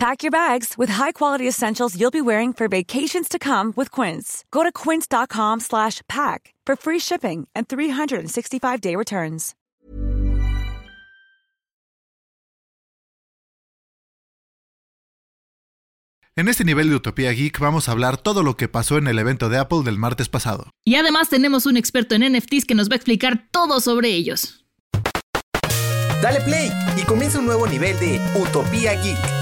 Pack your bags with high-quality essentials you'll be wearing for vacations to come with Quince. Go to quince.com slash pack for free shipping and 365-day returns. En este nivel de Utopía Geek vamos a hablar todo lo que pasó en el evento de Apple del martes pasado. Y además tenemos un experto en NFTs que nos va a explicar todo sobre ellos. Dale play y comienza un nuevo nivel de Utopía Geek.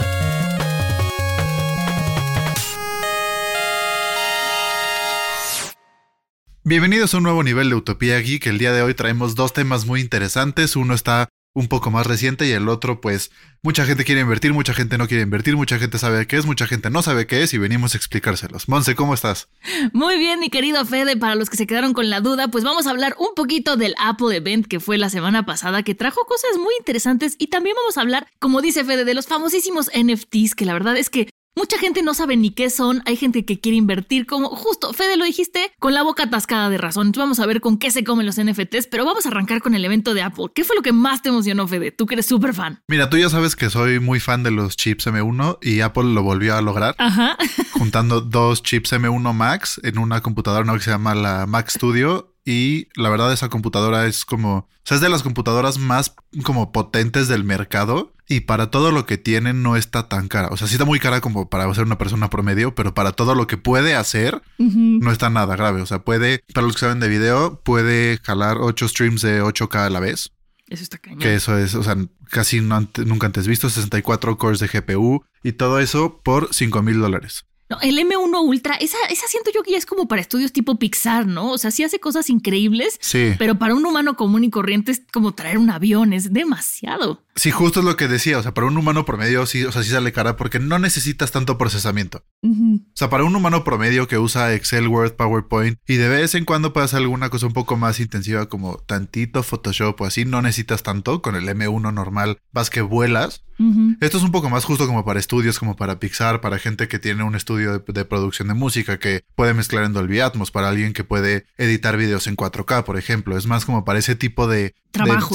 Bienvenidos a un nuevo nivel de Utopía Geek. El día de hoy traemos dos temas muy interesantes. Uno está un poco más reciente y el otro pues mucha gente quiere invertir, mucha gente no quiere invertir, mucha gente sabe qué es, mucha gente no sabe qué es y venimos a explicárselos. Monse, ¿cómo estás? Muy bien, mi querido Fede, para los que se quedaron con la duda, pues vamos a hablar un poquito del Apple Event que fue la semana pasada, que trajo cosas muy interesantes y también vamos a hablar, como dice Fede, de los famosísimos NFTs, que la verdad es que Mucha gente no sabe ni qué son, hay gente que quiere invertir como justo, Fede lo dijiste, con la boca atascada de razón. vamos a ver con qué se comen los NFTs, pero vamos a arrancar con el evento de Apple. ¿Qué fue lo que más te emocionó, Fede? Tú que eres súper fan. Mira, tú ya sabes que soy muy fan de los chips M1 y Apple lo volvió a lograr. Ajá. juntando dos chips M1 Max en una computadora que se llama la Mac Studio y la verdad esa computadora es como, o sea, es de las computadoras más como potentes del mercado y para todo lo que tiene no está tan cara. O sea, sí está muy cara como para ser una persona promedio, pero para todo lo que puede hacer no está nada grave. O sea, puede, para los que saben de video, puede jalar 8 streams de 8K a la vez. Eso está cañón. Que eso es, o sea, casi nunca antes visto, 64 cores de GPU y todo eso por 5 mil dólares. No, el M1 Ultra, esa, esa siento yo que ya es como para estudios tipo Pixar, ¿no? O sea, sí hace cosas increíbles, sí. pero para un humano común y corriente es como traer un avión, es demasiado. Sí, justo es lo que decía. O sea, para un humano promedio sí, o sea, sí sale cara porque no necesitas tanto procesamiento. O sea, para un humano promedio que usa Excel, Word, PowerPoint y de vez en cuando hacer alguna cosa un poco más intensiva como tantito Photoshop o así, no necesitas tanto. Con el M1 normal vas que vuelas. Esto es un poco más justo como para estudios, como para Pixar, para gente que tiene un estudio de, producción de música, que puede mezclar en Dolby Atmos, para alguien que puede editar videos en 4K, por ejemplo. Es más como para ese tipo de,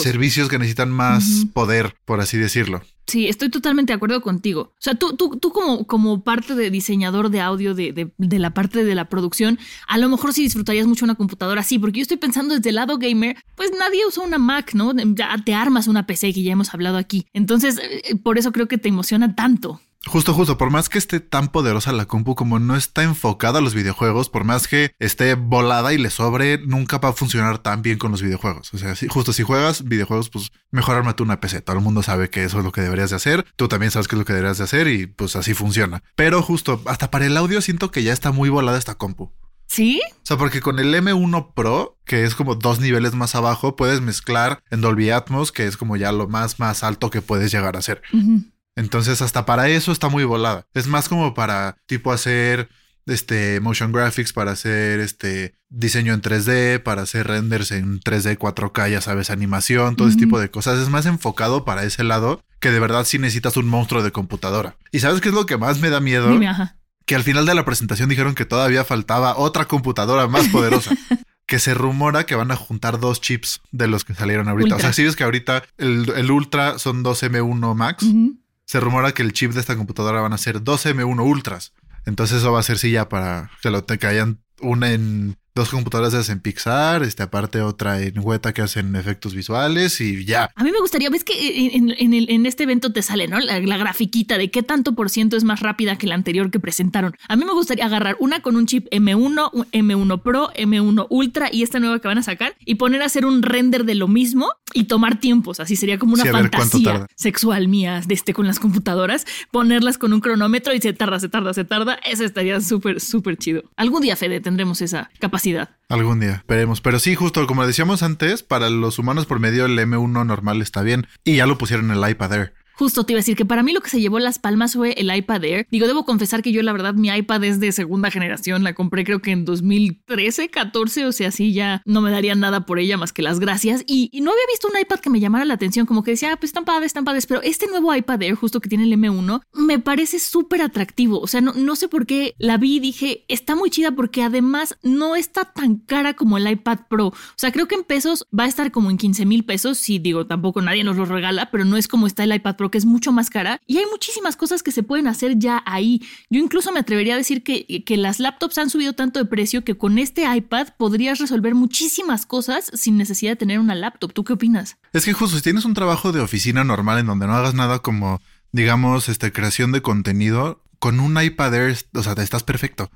servicios que necesitan más poder, por así decirlo. Sí, estoy totalmente de acuerdo contigo. O sea, tú, tú, tú como, como parte de diseñador de audio de, de, la parte de la producción, a lo mejor sí disfrutarías mucho una computadora así, porque yo estoy pensando desde el lado gamer, pues nadie usa una Mac, ¿no? Ya te armas una PC que ya hemos hablado aquí. Entonces, eh, por eso creo que te emociona tanto. Justo, justo, por más que esté tan poderosa la compu como no está enfocada a los videojuegos, por más que esté volada y le sobre, nunca va a funcionar tan bien con los videojuegos. O sea, justo si juegas videojuegos, pues mejor ármate una PC. Todo el mundo sabe que eso es lo que deberías de hacer. Tú también sabes qué es lo que deberías de hacer y pues así funciona. Pero justo, hasta para el audio siento que ya está muy volada esta compu. ¿Sí? O sea, porque con el M1 Pro, que es como dos niveles más abajo, puedes mezclar en Dolby Atmos, que es como ya lo más, más alto que puedes llegar a hacer. Entonces, hasta para eso está muy volada. Es más como para tipo hacer este motion graphics, para hacer este diseño en 3D, para hacer renders en 3D 4K, ya sabes, animación, todo ese tipo de cosas. Es más enfocado para ese lado que de verdad sí necesitas un monstruo de computadora. ¿Y sabes qué es lo que más me da miedo? Que al final de la presentación dijeron que todavía faltaba otra computadora más poderosa. que se rumora que van a juntar dos chips de los que salieron ahorita. O sea, si ves que ahorita el, Ultra son dos M1 Max se rumora que el chip de esta computadora van a ser dos M1 Ultras. Entonces eso va a ser ya para que lo te hayan una en dos computadoras en Pixar, este aparte otra en Weta que hacen efectos visuales y ya. A mí me gustaría, ves que en, este evento te sale, ¿no? La, la, grafiquita de qué tanto por ciento es más rápida que la anterior que presentaron. A mí me gustaría agarrar una con un chip M1, M1 Pro, M1 Ultra y esta nueva que van a sacar y poner a hacer un render de lo mismo y tomar tiempos. Así sería como una fantasía sexual mía de este con las computadoras, ponerlas con un cronómetro y se tarda, se tarda, se tarda. Eso estaría súper, súper chido. Algún día, Fede, tendremos esa capacidad Algún día, esperemos. Pero sí, justo como decíamos antes, para los humanos por medio el M1 normal está bien. Y ya lo pusieron en el iPad Air. Justo te iba a decir que para mí lo que se llevó las palmas fue el iPad Air. Digo, debo confesar que yo la verdad mi iPad es de segunda generación, la compré creo que en 2013, 14, o sea, sí, ya no me daría nada por ella más que las gracias. Y, no había visto un iPad que me llamara la atención, como que decía, ah, pues están padres, están padres, pero este nuevo iPad Air, justo que tiene el M1, me parece súper atractivo. O sea, no, no sé por qué la vi y dije, está muy chida porque además no está tan cara como el iPad Pro. O sea, creo que en pesos va a estar como en 15 mil pesos. Sí, digo, tampoco nadie nos lo regala, pero no es como está el iPad Pro, que es mucho más cara. Y hay muchísimas cosas que se pueden hacer ya ahí. Yo incluso me atrevería a decir que, que las laptops han subido tanto de precio que con este iPad podrías resolver muchísimas cosas sin necesidad de tener una laptop. ¿Tú qué opinas? Es que justo si tienes un trabajo de oficina normal en donde no hagas nada como digamos, este, creación de contenido, con un iPad Air, o sea, estás perfecto.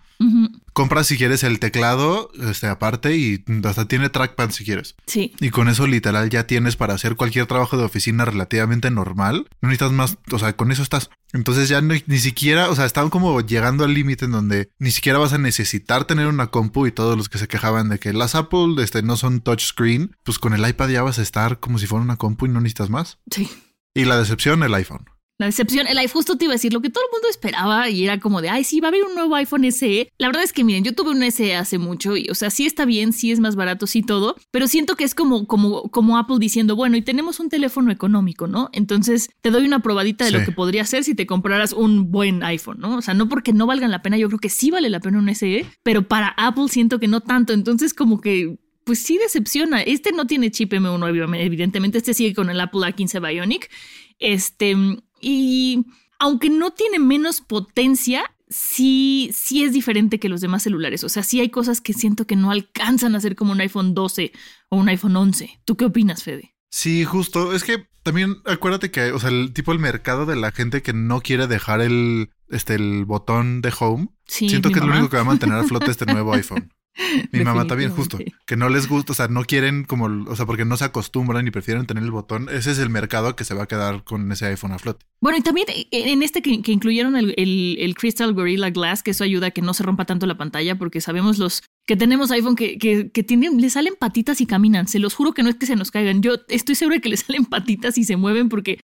Compras si quieres el teclado, este, aparte, y hasta tiene trackpad si quieres. Sí. Y con eso literal ya tienes para hacer cualquier trabajo de oficina relativamente normal. No necesitas más, o sea, con eso estás. Entonces ya ni siquiera, o sea, estaban como llegando al límite en donde ni siquiera vas a necesitar tener una compu y todos los que se quejaban de que las Apple este, no son touchscreen, pues con el iPad ya vas a estar como si fuera una compu y no necesitas más. Sí. Y la decepción, el iPhone. La decepción, el iPhone, justo te iba a decir lo que todo el mundo esperaba y era como de, ay, sí, va a haber un nuevo iPhone SE. La verdad es que, miren, yo tuve un SE hace mucho y, o sea, sí está bien, sí es más barato, sí todo, pero siento que es como, como, como Apple diciendo, bueno, y tenemos un teléfono económico, ¿no? Entonces te doy una probadita de lo que podría ser si te compraras un buen iPhone, ¿no? O sea, no porque no valgan la pena, yo creo que sí vale la pena un SE, pero para Apple siento que no tanto. Entonces, como que pues sí decepciona. Este no tiene chip M1, evidentemente. Este sigue con el Apple A15 Bionic. Este, y aunque no tiene menos potencia, sí, sí es diferente que los demás celulares. O sea, sí hay cosas que siento que no alcanzan a ser como un iPhone 12 o un iPhone 11. ¿Tú qué opinas, Fede? Sí, justo. Es que también acuérdate que, o sea, el tipo el mercado de la gente que no quiere dejar el, este, el botón de home. siento que es lo único que va a mantener a flote este nuevo iPhone. Mi mamá también, justo. Que no les gusta, o sea, no quieren como, o sea, porque no se acostumbran y prefieren tener el botón. Ese es el mercado que se va a quedar con ese iPhone a flote. Bueno, y también eh, en este que, incluyeron el, el, Crystal Gorilla Glass, que eso ayuda a que no se rompa tanto la pantalla, porque sabemos los que tenemos iPhone que, que, que tienen, le salen patitas y caminan. Se los juro que no es que se nos caigan. Yo estoy segura de que le salen patitas y se mueven porque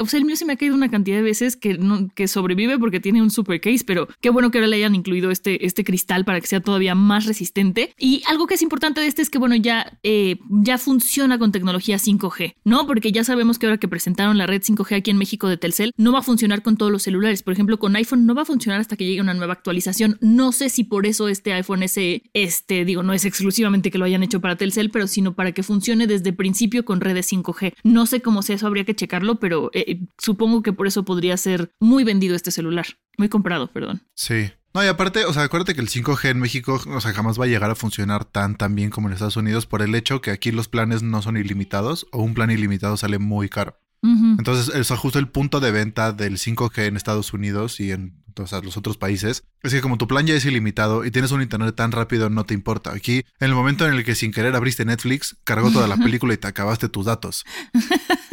o sea, el mío se me ha caído una cantidad de veces que, que sobrevive porque tiene un super case, pero qué bueno que ahora le hayan incluido este, este cristal para que sea todavía más resistente. Y algo que es importante de este es que, bueno, ya, eh, ya funciona con tecnología 5G, ¿no? Porque ya sabemos que ahora que presentaron la red 5G aquí en México de Telcel, no va a funcionar con todos los celulares. Por ejemplo, con iPhone no va a funcionar hasta que llegue una nueva actualización. No sé si por eso este iPhone SE, este, digo, no es exclusivamente que lo hayan hecho para Telcel, pero sino para que funcione desde principio con redes 5G. No sé cómo sea eso, habría que checarlo, pero pero eh, supongo que por eso podría ser muy vendido este celular. Muy comprado, perdón. Sí. No, y aparte, o sea, acuérdate que el 5G en México, o sea, jamás va a llegar a funcionar tan, tan bien como en Estados Unidos por el hecho que aquí los planes no son ilimitados o un plan ilimitado sale muy caro. Entonces, eso justo el punto de venta del 5G en Estados Unidos y en los otros países. Es que como tu plan ya es ilimitado y tienes un internet tan rápido, no te importa. Aquí, en el momento en el que sin querer abriste Netflix, cargó toda la película y te acabaste tus datos.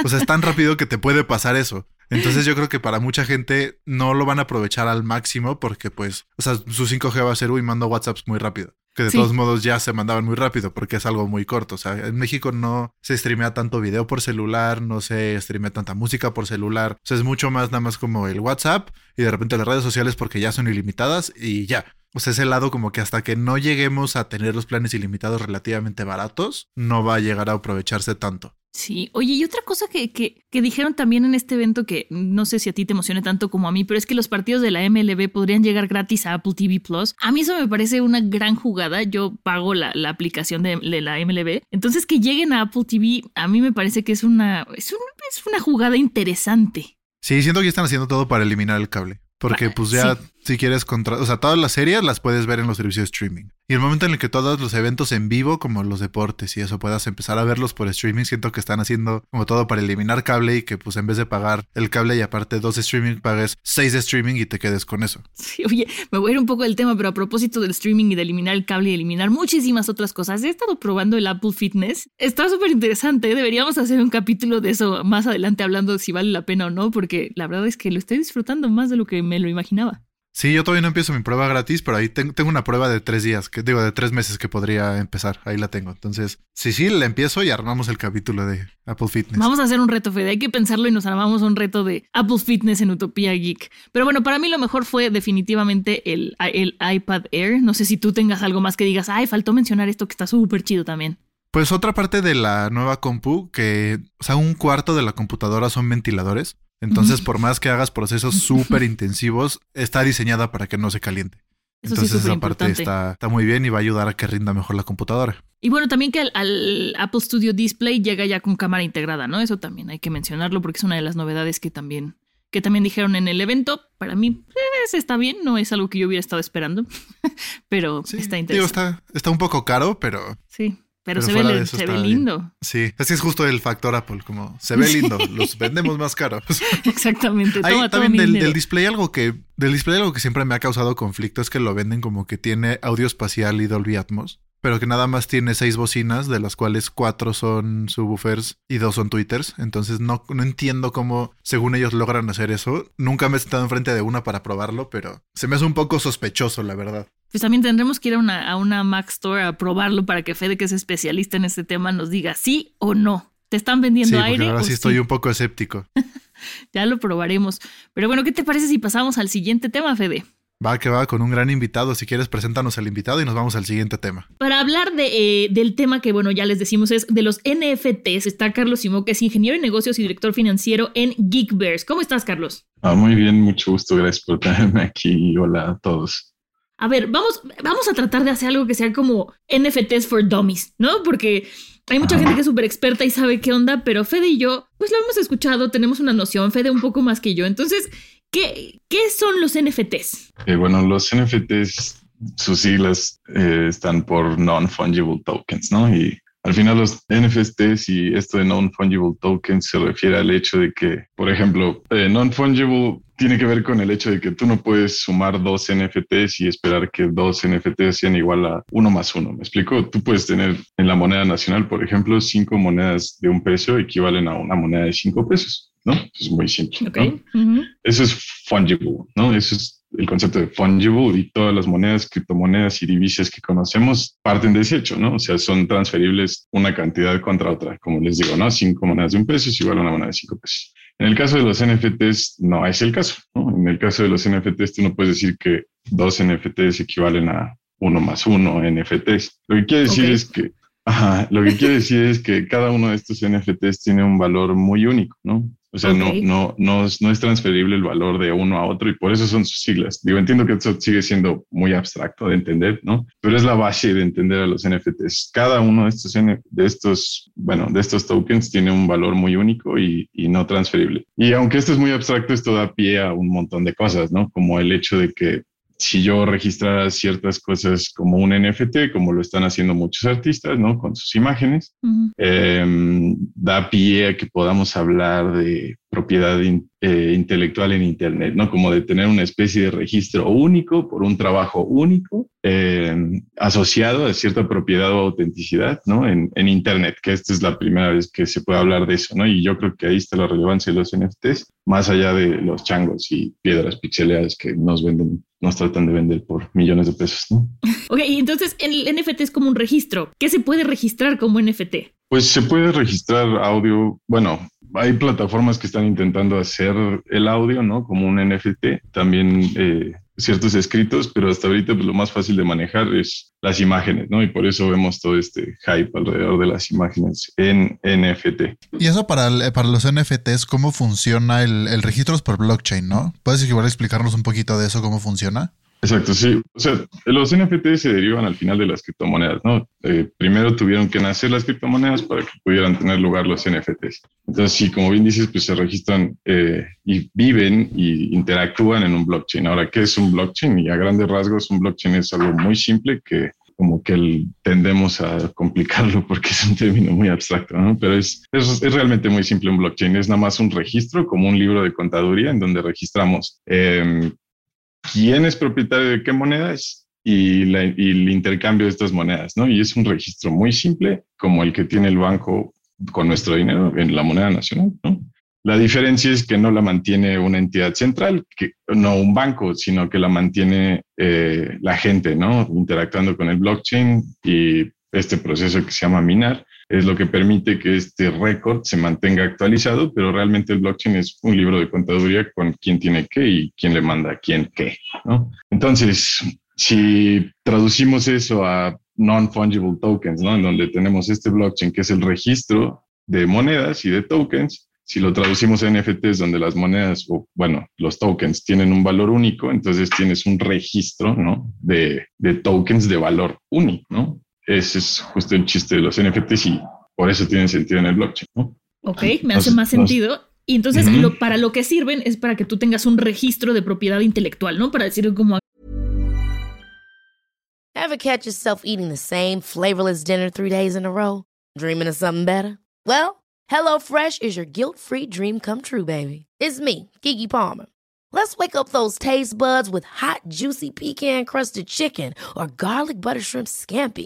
O sea, es tan rápido que te puede pasar eso. Entonces yo creo que para mucha gente no lo van a aprovechar al máximo porque pues, o sea, su 5G va a ser, uy, mando WhatsApps muy rápido que de todos modos ya se mandaban muy rápido porque es algo muy corto. O sea, en México no se streamea tanto video por celular, no se streamea tanta música por celular. O sea, es mucho más nada más como el WhatsApp y de repente las redes sociales porque ya son ilimitadas y ya. O sea, ese lado como que hasta que no lleguemos a tener los planes ilimitados relativamente baratos, no va a llegar a aprovecharse tanto. Sí, oye, y otra cosa que, que, que, dijeron también en este evento que no sé si a ti te emociona tanto como a mí, pero es que los partidos de la MLB podrían llegar gratis a Apple TV Plus. A mí eso me parece una gran jugada. Yo pago la, la aplicación de, la MLB. Entonces que lleguen a Apple TV, a mí me parece que es una, es, es una jugada interesante. Sí, siento que están haciendo todo para eliminar el cable. Porque pues ya si quieres contra, o sea, todas las series las puedes ver en los servicios de streaming. Y el momento en el que todos los eventos en vivo, como los deportes y eso, puedas empezar a verlos por streaming, siento que están haciendo como todo para eliminar cable y que pues en vez de pagar el cable y aparte dos streaming, pagues seis de streaming y te quedes con eso. Sí, oye, me voy a ir un poco del tema, pero a propósito del streaming y de eliminar el cable y eliminar muchísimas otras cosas, he estado probando el Apple Fitness. Está súper interesante, deberíamos hacer un capítulo de eso más adelante hablando de si vale la pena o no, porque la verdad es que lo estoy disfrutando más de lo que me lo imaginaba. Sí, yo todavía no empiezo mi prueba gratis, pero ahí tengo, tengo una prueba de tres días, que digo, de tres meses que podría empezar. Ahí la tengo. Entonces, sí, sí, la empiezo y armamos el capítulo de Apple Fitness. Vamos a hacer un reto, Fede. Hay que pensarlo y nos armamos un reto de Apple Fitness en Utopía Geek. Pero bueno, para mí lo mejor fue definitivamente el, el iPad Air. No sé si tú tengas algo más que digas, ay, faltó mencionar esto que está súper chido también. Pues otra parte de la nueva compu, que, o sea, un cuarto de la computadora son ventiladores. Entonces, por más que hagas procesos súper intensivos, está diseñada para que no se caliente. Entonces, esa parte está, está, muy bien y va a ayudar a que rinda mejor la computadora. Y bueno, también que al, Apple Studio Display llega ya con cámara integrada, ¿no? Eso también hay que mencionarlo porque es una de las novedades que también, que también dijeron en el evento. Para mí, pues, está bien, no es algo que yo hubiera estado esperando, pero está interesante. Digo, está, está un poco caro, pero. Sí. Pero, se, ve, se ve, lindo. Sí, así es justo el factor Apple, como se ve lindo, los vendemos más caros. Exactamente. Toma, también del, del, display algo que del display algo que siempre me ha causado conflicto es que lo venden como que tiene audio espacial y Dolby Atmos pero que nada más tiene seis bocinas, de las cuales cuatro son subwoofers y dos son tweeters. Entonces no, no entiendo cómo, según ellos, logran hacer eso. Nunca me he sentado enfrente de una para probarlo, pero se me hace un poco sospechoso, la verdad. Pues también tendremos que ir a una, a una Mac Store a probarlo para que Fede, que es especialista en este tema, nos diga sí o no. ¿Te están vendiendo sí, aire? Ahora sí estoy un poco escéptico. ya lo probaremos. Pero bueno, ¿qué te parece si pasamos al siguiente tema, Fede? Va que va con un gran invitado. Si quieres, preséntanos al invitado y nos vamos al siguiente tema. Para hablar de, eh, del tema que, bueno, ya les decimos es de los NFTs, está Carlos Simó, que es ingeniero en negocios y director financiero en Geekverse. ¿Cómo estás, Carlos? Ah, muy bien, mucho gusto. Gracias por tenerme aquí. Hola a todos. A ver, vamos, vamos a tratar de hacer algo que sea como NFTs for dummies, ¿no? Porque hay mucha gente que es súper experta y sabe qué onda, pero Fede y yo, pues lo hemos escuchado, tenemos una noción, Fede un poco más que yo. Entonces, ¿Qué, son los NFTs? Eh, bueno, los NFTs, sus siglas eh, están por Non-Fungible Tokens, ¿no? Y al final los NFTs y esto de Non-Fungible Tokens se refiere al hecho de que, por ejemplo, eh, Non-Fungible tiene que ver con el hecho de que tú no puedes sumar dos NFTs y esperar que dos NFTs sean igual a uno más uno. ¿Me explico? Tú puedes tener en la moneda nacional, por ejemplo, cinco monedas de un peso equivalen a una moneda de cinco pesos. ¿no? Es muy simple. Eso es fungible, ¿no? Eso es el concepto de fungible y todas las monedas, criptomonedas y divisas que conocemos parten de ese hecho, ¿no? O sea, son transferibles una cantidad contra otra, como les digo, ¿no? Cinco monedas de un peso es igual a una moneda de cinco pesos. En el caso de los NFTs no es el caso, ¿no? En el caso de los NFTs tú no puedes decir que dos NFTs equivalen a uno más uno NFTs. Lo que quiere decir es que Ajá, lo que quiere decir es que cada uno de estos NFTs tiene un valor muy único, ¿no? O sea, no, no, no, es, no es transferible el valor de uno a otro y por eso son sus siglas. Digo, entiendo que eso sigue siendo muy abstracto de entender, ¿no? Pero es la base de entender a los NFTs. Cada uno de estos, de estos, bueno, de estos tokens tiene un valor muy único y, y no transferible. Y aunque esto es muy abstracto, esto da pie a un montón de cosas, ¿no? Como el hecho de que si yo registrara ciertas cosas como un NFT, como lo están haciendo muchos artistas, ¿no? Con sus imágenes, em, da pie a que podamos hablar de propiedad eh, intelectual en Internet, ¿no? Como de tener una especie de registro único por un trabajo único em, asociado a cierta propiedad o autenticidad, ¿no? En, en, Internet, que esta es la primera vez que se puede hablar de eso, ¿no? Y yo creo que ahí está la relevancia de los NFTs, más allá de los changos y piedras pixeleadas que nos venden, nos tratan de vender por millones de pesos, ¿no? Ok, y entonces el NFT es como un registro. ¿Qué se puede registrar como NFT? Pues se puede registrar audio, bueno, hay plataformas que están intentando hacer el audio, ¿no? Como un NFT, también eh, ciertos escritos, pero hasta ahorita pues, lo más fácil de manejar es las imágenes, ¿no? Y por eso vemos todo este hype alrededor de las imágenes en NFT. Y eso para, para los NFTs, ¿cómo funciona el, el registro por blockchain, no? ¿Puedes igual explicarnos un poquito de eso, cómo funciona? Exacto, sí. O sea, los NFT se derivan al final de las criptomonedas, ¿no? Eh, primero tuvieron que nacer las criptomonedas para que pudieran tener lugar los NFTs. Entonces, sí, como bien dices, pues se registran eh, y viven y interactúan en un blockchain. Ahora, ¿qué es un blockchain? Y a grandes rasgos, un blockchain es algo muy simple que como que tendemos a complicarlo porque es un término muy abstracto, ¿no? Pero es, es, es, realmente muy simple un blockchain. Es nada más un registro, como un libro de contaduría, en donde registramos eh, quién es propietario de qué monedas y, el intercambio de estas monedas, ¿no? Y es un registro muy simple, como el que tiene el banco con nuestro dinero en la moneda nacional, ¿no? La diferencia es que no la mantiene una entidad central, que no un banco, sino que la mantiene eh, la gente, ¿no? Interactuando con el blockchain y este proceso que se llama minar es lo que permite que este récord se mantenga actualizado, pero realmente el blockchain es un libro de contaduría con quién tiene qué y quién le manda a quién qué, ¿no? Entonces, si traducimos eso a non-fungible tokens, ¿no? En donde tenemos este blockchain que es el registro de monedas y de tokens, si lo traducimos a NFTs donde las monedas o, bueno, los tokens tienen un valor único, entonces tienes un registro, ¿no? De, de tokens de valor único, ¿no? Ese es justo el chiste de los NFTs y por eso tienen sentido en el blockchain, ¿no? Ok, me hace más sentido. Y entonces lo, para lo que sirven es para que tú tengas un registro de propiedad intelectual, ¿no? Para decir como... Ever catch yourself eating the same flavorless dinner three days in a row? Dreaming of something better? Well, HelloFresh is your guilt-free dream come true, baby. It's me, Kiki Palmer. Let's wake up those taste buds with hot, juicy pecan-crusted chicken or garlic butter shrimp scampi.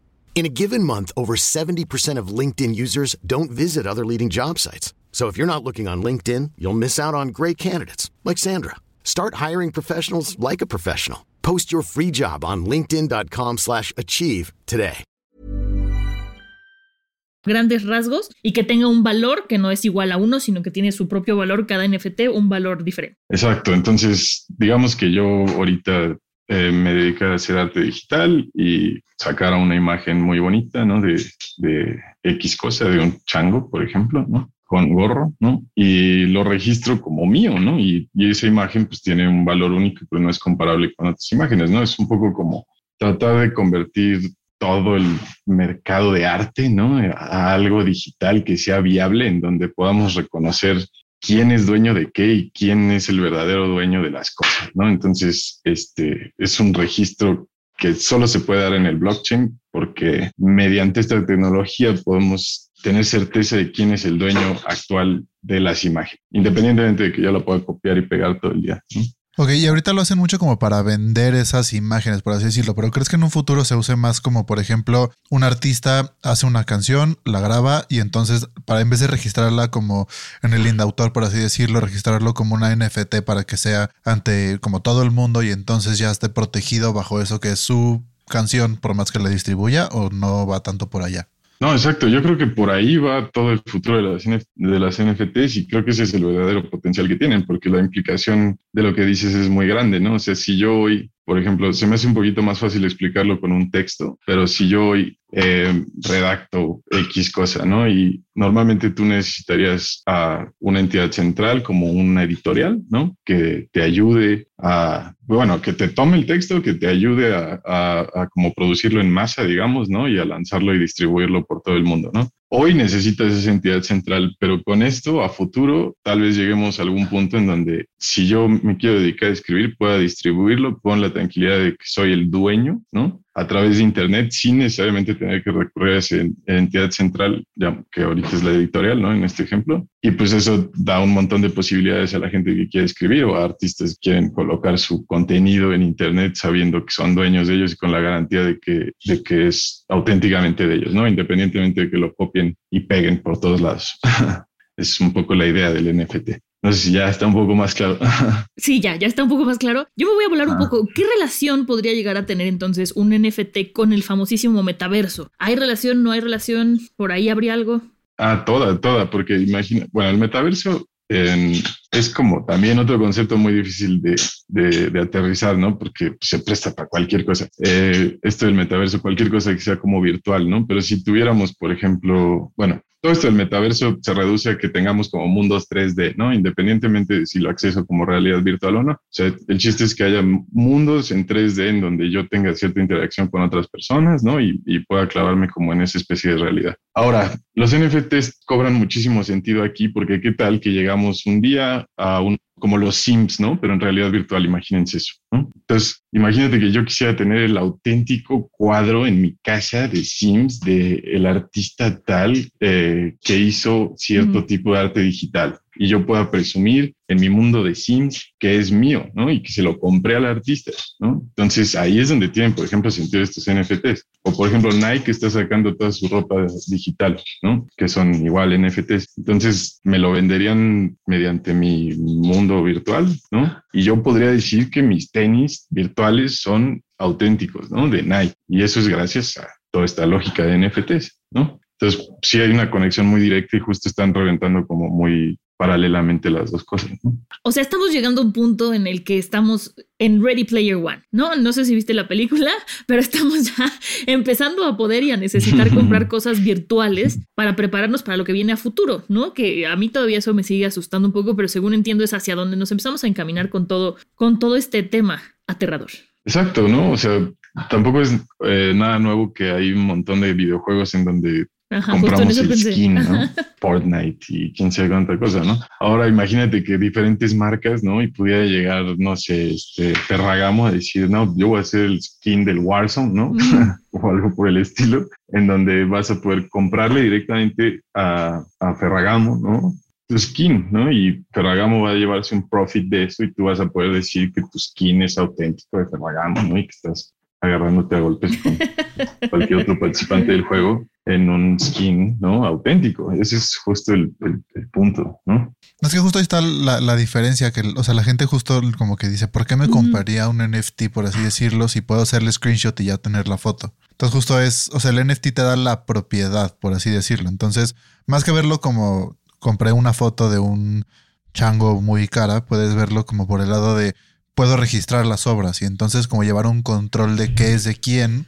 In a given month, over 70% of LinkedIn users don't visit other leading job sites. So if you're not looking on LinkedIn, you'll miss out on great candidates like Sandra. Start hiring professionals like a professional. Post your free job on linkedin.com/achieve today. Grandes rasgos y que tenga un valor que no es igual a uno, sino que tiene su propio valor cada NFT, un valor diferente. Exacto, entonces digamos que yo ahorita Eh, me dediqué a hacer arte digital y sacar una imagen muy bonita, ¿no? De, de X cosa, de un chango, por ejemplo, ¿no? Con gorro, ¿no? Y lo registro como mío, ¿no? Y, y esa imagen pues tiene un valor único, pero no es comparable con otras imágenes, ¿no? Es un poco como tratar de convertir todo el mercado de arte, ¿no? A algo digital que sea viable, en donde podamos reconocer quién es dueño de qué y quién es el verdadero dueño de las cosas, ¿no? Entonces, este es un registro que solo se puede dar en el blockchain porque mediante esta tecnología podemos tener certeza de quién es el dueño actual de las imágenes, independientemente de que yo la pueda copiar y pegar todo el día. ¿no? Ok, y ahorita lo hacen mucho como para vender esas imágenes, por así decirlo, pero ¿crees que en un futuro se use más como, por ejemplo, un artista hace una canción, la graba y entonces, para en vez de registrarla como en el indautor, por así decirlo, registrarlo como una NFT para que sea ante como todo el mundo y entonces ya esté protegido bajo eso que es su canción, por más que la distribuya, o no va tanto por allá? No, exacto. Yo creo que por ahí va todo el futuro de las, de las NFTs y creo que ese es el verdadero potencial que tienen, porque la implicación de lo que dices es muy grande, ¿no? O sea, si yo hoy, por ejemplo, se me hace un poquito más fácil explicarlo con un texto, pero si yo hoy eh, redacto X cosa, ¿no? Y normalmente tú necesitarías a una entidad central como una editorial, ¿no? Que te ayude a, bueno, que te tome el texto, que te ayude a, a, a como producirlo en masa, digamos, ¿no? Y a lanzarlo y distribuirlo por todo el mundo, ¿no? Hoy necesitas esa entidad central, pero con esto a futuro tal vez lleguemos a algún punto en donde si yo me quiero dedicar a escribir pueda distribuirlo con la tranquilidad de que soy el dueño, ¿no? A través de Internet sin necesariamente tener que recurrir a esa entidad central, que ahorita es la editorial, ¿no? En este ejemplo. Y pues eso da un montón de posibilidades a la gente que quiere escribir o a artistas que quieren colocar su contenido en Internet sabiendo que son dueños de ellos y con la garantía de que, de que es auténticamente de ellos, ¿no? Independientemente de que lo copien y peguen por todos lados. es un poco la idea del NFT. No sé si ya está un poco más claro. sí, ya, ya está un poco más claro. Yo me voy a volar un poco. ¿Qué relación podría llegar a tener entonces un NFT con el famosísimo metaverso? ¿Hay relación? ¿No hay relación? ¿Por ahí habría algo? Ah, toda, toda, porque imagina, bueno, el metaverso es como también otro concepto muy difícil de, de, aterrizar, ¿no? Porque se presta para cualquier cosa. Eh, esto del metaverso, cualquier cosa que sea como virtual, ¿no? Pero si tuviéramos, por ejemplo, bueno, todo esto del metaverso se reduce a que tengamos como mundos 3D, ¿no? Independientemente de si lo acceso como realidad virtual o no. O sea, el chiste es que haya mundos en 3D en donde yo tenga cierta interacción con otras personas, ¿no? Y, y pueda clavarme como en esa especie de realidad. Ahora, los NFTs cobran muchísimo sentido aquí porque qué tal que llegamos un día a un como los Sims, ¿no? Pero en realidad virtual, imagínense eso, ¿no? Entonces, imagínate que yo quisiera tener el auténtico cuadro en mi casa de Sims de el artista tal eh, que hizo cierto tipo de arte digital y yo pueda presumir en mi mundo de Sims que es mío, ¿no? Y que se lo compré al artista, ¿no? Entonces ahí es donde tienen, por ejemplo, sentido estos NFTs. O por ejemplo, Nike está sacando toda su ropa digital, ¿no? Que son igual NFTs. Entonces me lo venderían mediante mi mundo virtual, ¿no? Y yo podría decir que mis tenis virtuales son auténticos, ¿no? De Nike. Y eso es gracias a toda esta lógica de NFTs, ¿no? Entonces, sí hay una conexión muy directa y justo están reventando como muy paralelamente las dos cosas. O sea, estamos llegando a un punto en el que estamos en Ready Player One, ¿no? No sé si viste la película, pero estamos ya empezando a poder y a necesitar comprar cosas virtuales para prepararnos para lo que viene a futuro, ¿no? Que a mí todavía eso me sigue asustando un poco, pero según entiendo es hacia donde nos empezamos a encaminar con todo, con todo este tema aterrador. Exacto, ¿no? O sea, tampoco es eh, nada nuevo que hay un montón de videojuegos en donde compramos el skin, ¿no? Fortnite y quién sabe cuánta cosa, ¿no? Ahora imagínate que diferentes marcas, ¿no? Y pudiera llegar, no sé, este Ferragamo a decir, no, yo voy a hacer el skin del Warzone, ¿no? o algo por el estilo, en donde vas a poder comprarle directamente a, a Ferragamo, ¿no? tu skin, ¿no? Y Ferragamo va a llevarse un profit de eso y tú vas a poder decir que tu skin es auténtico de Ferragamo, ¿no? Y que estás agarrándote a golpes con cualquier otro participante del juego en un skin, ¿no? Auténtico. Ese es justo el, punto, ¿no? Es que justo ahí está la, diferencia, que, o sea, la gente justo como que dice, ¿por qué me compraría un NFT, por así decirlo, si puedo hacerle screenshot y ya tener la foto? Entonces justo es, o sea, el NFT te da la propiedad, por así decirlo. Entonces, más que verlo como compré una foto de un chango muy cara, puedes verlo como por el lado de puedo registrar las obras y entonces como llevar un control de qué es de quién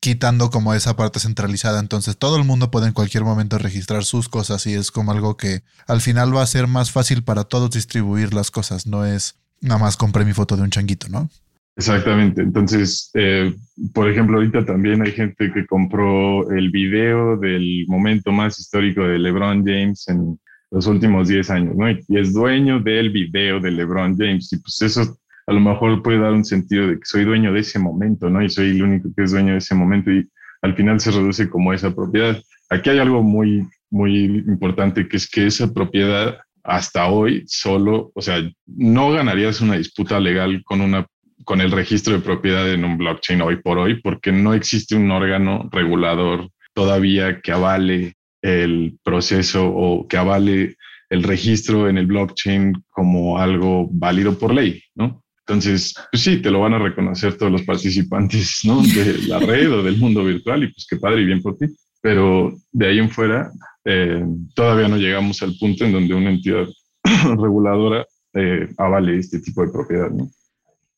quitando como esa parte centralizada. Entonces todo el mundo puede en cualquier momento registrar sus cosas y es como algo que al final va a ser más fácil para todos distribuir las cosas. No es nada más compré mi foto de un changuito, ¿no? Exactamente. Entonces, eh, por ejemplo, ahorita también hay gente que compró el video del momento más histórico de LeBron James en los últimos 10 años, ¿no? Y es dueño del video de LeBron James. Y pues eso a lo mejor puede dar un sentido de que soy dueño de ese momento, ¿no? Y soy el único que es dueño de ese momento y al final se reduce como esa propiedad. Aquí hay algo muy, muy importante, que es que esa propiedad hasta hoy solo, o sea, no ganarías una disputa legal con una con el registro de propiedad en un blockchain hoy por hoy, porque no existe un órgano regulador todavía que avale el proceso o que avale el registro en el blockchain como algo válido por ley, ¿no? Entonces, pues sí, te lo van a reconocer todos los participantes ¿no? de la red o del mundo virtual y pues qué padre y bien por ti. Pero de ahí en fuera, eh, todavía no llegamos al punto en donde una entidad reguladora eh, avale este tipo de propiedad.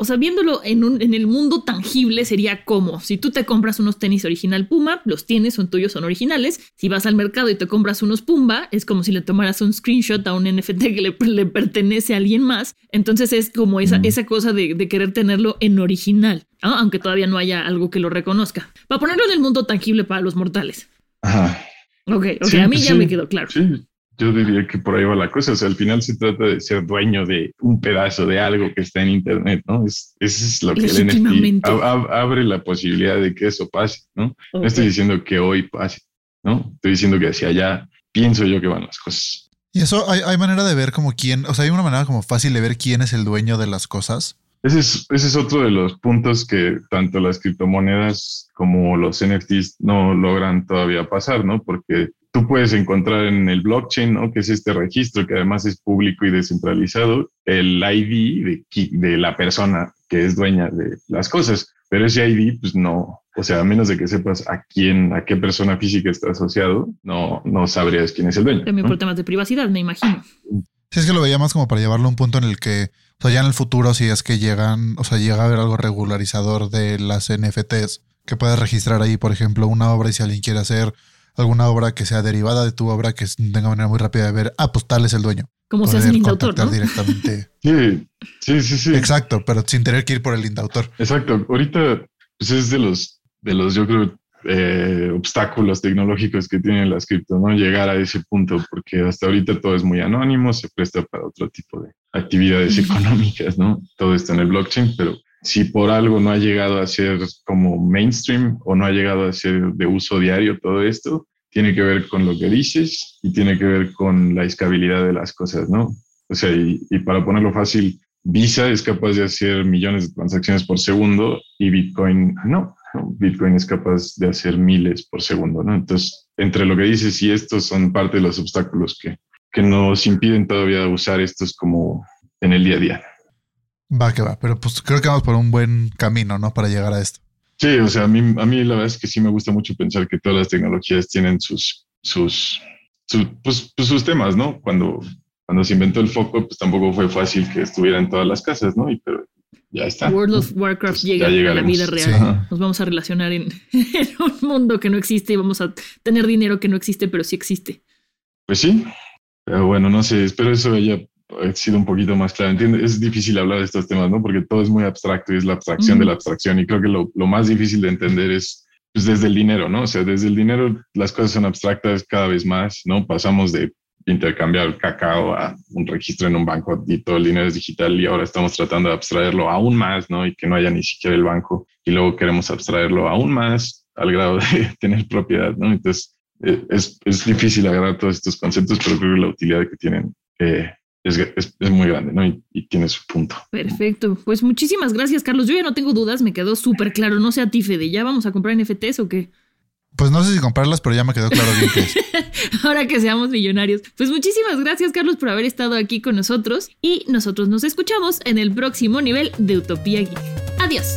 O sea, viéndolo en, un, en el mundo tangible sería como si tú te compras unos tenis original Puma, los tienes, son tuyos, son originales. Si vas al mercado y te compras unos Pumba, es como si le tomaras un screenshot a un NFT que le, pertenece a alguien más. Entonces es como esa, esa cosa de, querer tenerlo en original, aunque todavía no haya algo que lo reconozca. Para ponerlo en el mundo tangible para los mortales. Ajá. Ok, ok, a mí ya me quedó claro. Sí, yo diría que por ahí va la cosa. O sea, al final se trata de ser dueño de un pedazo de algo que está en Internet, ¿no? Es, eso es lo que el NFT abre la posibilidad de que eso pase, ¿no? No estoy diciendo que hoy pase, ¿no? Estoy diciendo que hacia allá pienso yo que van las cosas. Y eso hay, hay manera de ver como quién, o sea, hay una manera como fácil de ver quién es el dueño de las cosas. Ese es, ese es otro de los puntos que tanto las criptomonedas como los NFTs no logran todavía pasar, ¿no? Porque tú puedes encontrar en el blockchain, ¿no? que es este registro que además es público y descentralizado, el ID de, de la persona que es dueña de las cosas. Pero ese ID, pues no, o sea, a menos de que sepas a quién, a qué persona física está asociado, no, no sabrías quién es el dueño. También por temas de privacidad, me imagino. Sí, es que lo veía más como para llevarlo a un punto en el que, o sea, ya en el futuro, si es que llegan, o sea, llega a haber algo regularizador de las NFTs, que puedas registrar ahí, por ejemplo, una obra y si alguien quiere hacer alguna obra que sea derivada de tu obra que tenga manera muy rápida de ver, ah, pues tal es el dueño. Como se hace el indautor, ¿no? directamente. sí, sí, sí, sí. Exacto, pero sin tener que ir por el indautor. Exacto. Ahorita, pues es de los, de los, yo creo, eh, obstáculos tecnológicos que tienen las cripto, ¿no? Llegar a ese punto, porque hasta ahorita todo es muy anónimo, se presta para otro tipo de actividades económicas, ¿no? Todo está en el blockchain, pero si por algo no ha llegado a ser como mainstream o no ha llegado a ser de uso diario todo esto, tiene que ver con lo que dices y tiene que ver con la escalabilidad de las cosas, ¿no? O sea, y, para ponerlo fácil, Visa es capaz de hacer millones de transacciones por segundo y Bitcoin no. Bitcoin es capaz de hacer miles por segundo, ¿no? Entonces, entre lo que dices y estos son parte de los obstáculos que, que nos impiden todavía usar estos como en el día a día. Va que va, pero pues creo que vamos por un buen camino, ¿no? Para llegar a esto. Sí, o sea, a mí, a mí la verdad es que sí me gusta mucho pensar que todas las tecnologías tienen sus, sus, pues, pues, sus temas, ¿no? Cuando, cuando se inventó el foco, pues tampoco fue fácil que estuviera en todas las casas, ¿no? Y pero ya está. World of Warcraft llega a la vida real. Nos vamos a relacionar en, en, un mundo que no existe y vamos a tener dinero que no existe, pero sí existe. Pues sí. Pero bueno, no sé, espero eso haya sido un poquito más claro. Entiendo, es difícil hablar de estos temas, ¿no? Porque todo es muy abstracto y es la abstracción de la abstracción. Y creo que lo, lo, más difícil de entender es pues, desde el dinero, ¿no? O sea, desde el dinero las cosas son abstractas cada vez más, ¿no? Pasamos de intercambiar cacao a un registro en un banco y todo el dinero es digital y ahora estamos tratando de abstraerlo aún más, ¿no? Y que no haya ni siquiera el banco y luego queremos abstraerlo aún más al grado de tener propiedad, ¿no? Entonces, es, es difícil agarrar todos estos conceptos, pero creo que la utilidad que tienen eh, es, es, muy grande, ¿no? Y, tiene su punto. Perfecto. Pues muchísimas gracias, Carlos. Yo ya no tengo dudas, me quedó súper claro. No sé a ti, Fede, ¿ya vamos a comprar NFTs o qué? Pues no sé si comprarlas, pero ya me quedó claro bien que es. Ahora que seamos millonarios. Pues muchísimas gracias, Carlos, por haber estado aquí con nosotros. Y nosotros nos escuchamos en el próximo nivel de Utopía Geek. Adiós.